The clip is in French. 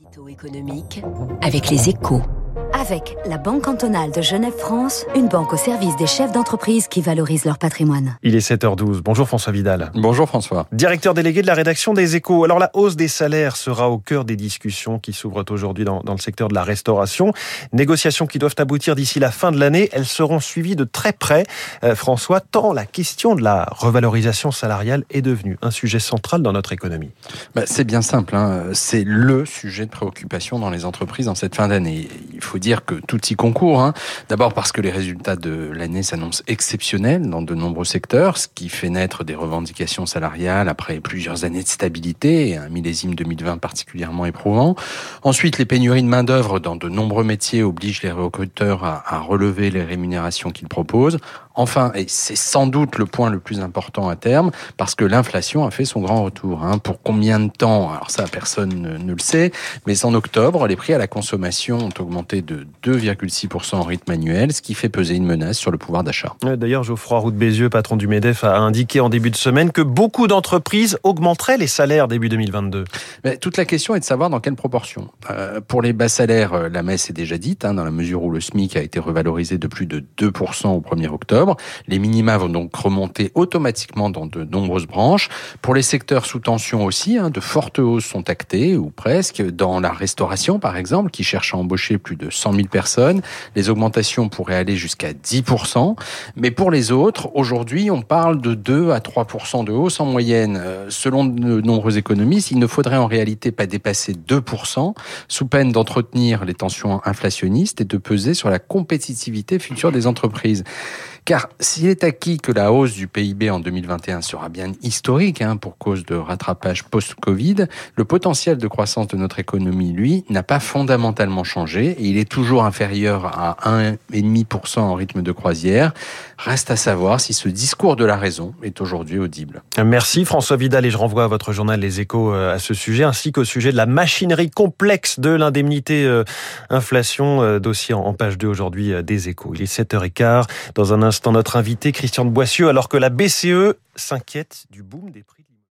Édito économique avec les échos. Avec la Banque cantonale de Genève-France, une banque au service des chefs d'entreprise qui valorisent leur patrimoine. Il est 7h12. Bonjour François Vidal. Bonjour François. Directeur délégué de la rédaction des Échos. Alors la hausse des salaires sera au cœur des discussions qui s'ouvrent aujourd'hui dans, dans, le secteur de la restauration. Négociations qui doivent aboutir d'ici la fin de l'année. Elles seront suivies de très près. Euh, François, tant la question de la revalorisation salariale est devenue un sujet central dans notre économie. Bah, c'est bien simple. Hein. C'est le sujet de préoccupation dans les entreprises en cette fin d'année. Il faut dire que tout y concourt. Hein. D'abord parce que les résultats de l'année s'annoncent exceptionnels dans de nombreux secteurs, ce qui fait naître des revendications salariales après plusieurs années de stabilité et un millésime 2020 particulièrement éprouvant. Ensuite, les pénuries de main-d'œuvre dans de nombreux métiers obligent les recruteurs à, à relever les rémunérations qu'ils proposent. Enfin, et c'est sans doute le point le plus important à terme, parce que l'inflation a fait son grand retour. Hein. Pour combien de temps? Alors ça, personne ne, ne, le sait. Mais en octobre, les prix à la consommation ont augmenté de 2,6% en rythme annuel, ce qui fait peser une menace sur le pouvoir d'achat. D'ailleurs, Geoffroy Roux de Bézieux, patron du MEDEF, a indiqué en début de semaine que beaucoup d'entreprises augmenteraient les salaires début 2022. Mais toute la question est de savoir dans quelle proportion. Euh, pour les bas salaires, la messe est déjà dite, hein, dans la mesure où le SMIC a été revalorisé de plus de 2% au 1er octobre. Les minima vont donc remonter automatiquement dans de nombreuses branches. Pour les secteurs sous tension aussi, hein, de fortes hausses sont actées, ou presque. Dans la restauration, par exemple, qui cherche à embaucher plus de 100 000 personnes, les augmentations pourraient aller jusqu'à 10%. Mais pour les autres, aujourd'hui, on parle de 2 à 3% de hausse en moyenne. Euh, selon de nombreux économistes, il ne faudrait en réalité pas dépasser 2%, sous peine d'entretenir les tensions inflationnistes et de peser sur la compétitivité future des entreprises. Car s'il est acquis que la hausse du PIB en 2021 sera bien historique hein, pour cause de rattrapage post-Covid, le potentiel de croissance de notre économie, lui, n'a pas fondamentalement changé et il est toujours inférieur à 1,5% en rythme de croisière. Reste à savoir si ce discours de la raison est aujourd'hui audible. Merci François Vidal et je renvoie à votre journal Les Échos à ce sujet ainsi qu'au sujet de la machinerie complexe de l'indemnité inflation, dossier en page 2 aujourd'hui des Échos. Il est 7h15 dans un instant notre invité Christian de Boissieu alors que la BCE s'inquiète du boom des prix